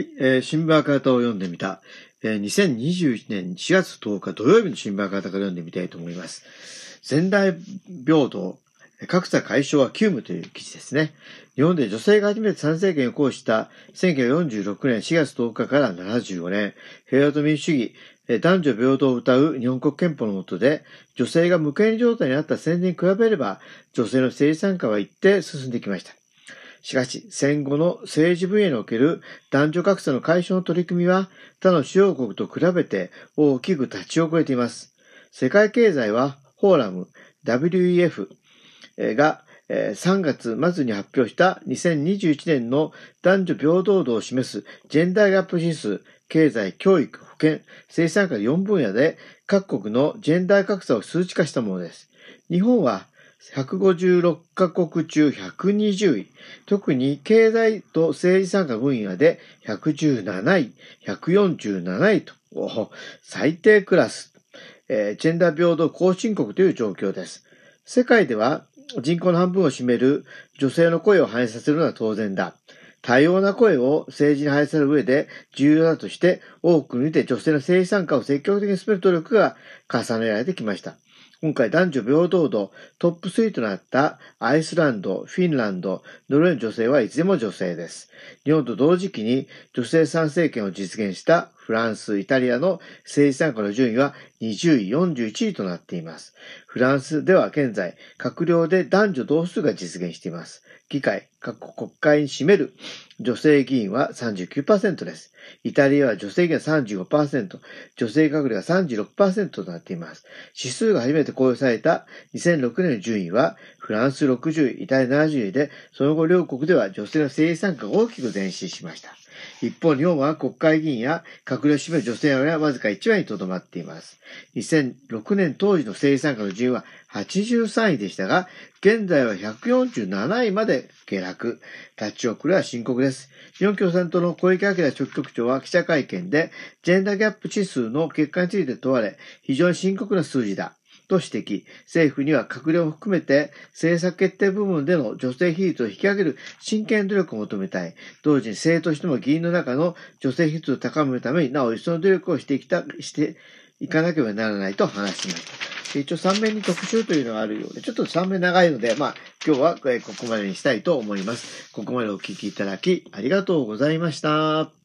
はい、えー、新聞赤旗を読んでみた。えー、2021年4月10日土曜日の新聞赤旗から読んでみたいと思います。前代平等、格差解消は急務という記事ですね。日本で女性が初めて参政権を行使した1946年4月10日から75年、平和と民主主義、男女平等を謳う日本国憲法の下で、女性が無権利状態にあった戦前に比べれば、女性の政治参加は一定進んできました。しかし、戦後の政治分野における男女格差の解消の取り組みは、他の主要国と比べて大きく立ち遅れています。世界経済は、フォーラム、WEF が3月末に発表した2021年の男女平等度を示すジェンダーギャップ指数、経済、教育、保健、生産科4分野で各国のジェンダー格差を数値化したものです。日本は156カ国中120位。特に経済と政治参加分野で117位、147位と、最低クラス、えー、ジェンダー平等後進国という状況です。世界では人口の半分を占める女性の声を反映させるのは当然だ。多様な声を政治に反映される上で重要だとして、多くの意味で女性の政治参加を積極的に進める努力が重ねられてきました。今回男女平等度トップ3となったアイスランド、フィンランド、ノルウェーの女性はいつでも女性です。日本と同時期に女性参政権を実現したフランス、イタリアの政治参加の順位は20位、41位となっています。フランスでは現在、閣僚で男女同数が実現しています。議会、各国会に占める女性議員は39%です。イタリアは女性議員は35%、女性閣僚が36%となっています。指数が初めて公表された2006年の順位は、フランス60位、イタリア70位で、その後両国では女性の政治参加が大きく前進しました。一方、日本は国会議員や閣僚を占める女性はわずか1割にとどまっています。2006年当時の政治参加の順位は83位でしたが、現在は147位まで下落。立ち遅れは深刻です。日本共産党の小池晃書記局長は記者会見で、ジェンダーギャップ指数の結果について問われ、非常に深刻な数字だ。と指摘。政府には閣僚を含めて政策決定部門での女性比率を引き上げる真剣努力を求めたい。同時に政党としても議員の中の女性比率を高めるためになお一層の努力をしてきた、していかなければならないと話しました。一応3面に特集というのがあるようで、ちょっと3面長いので、まあ今日はここまでにしたいと思います。ここまでお聞きいただきありがとうございました。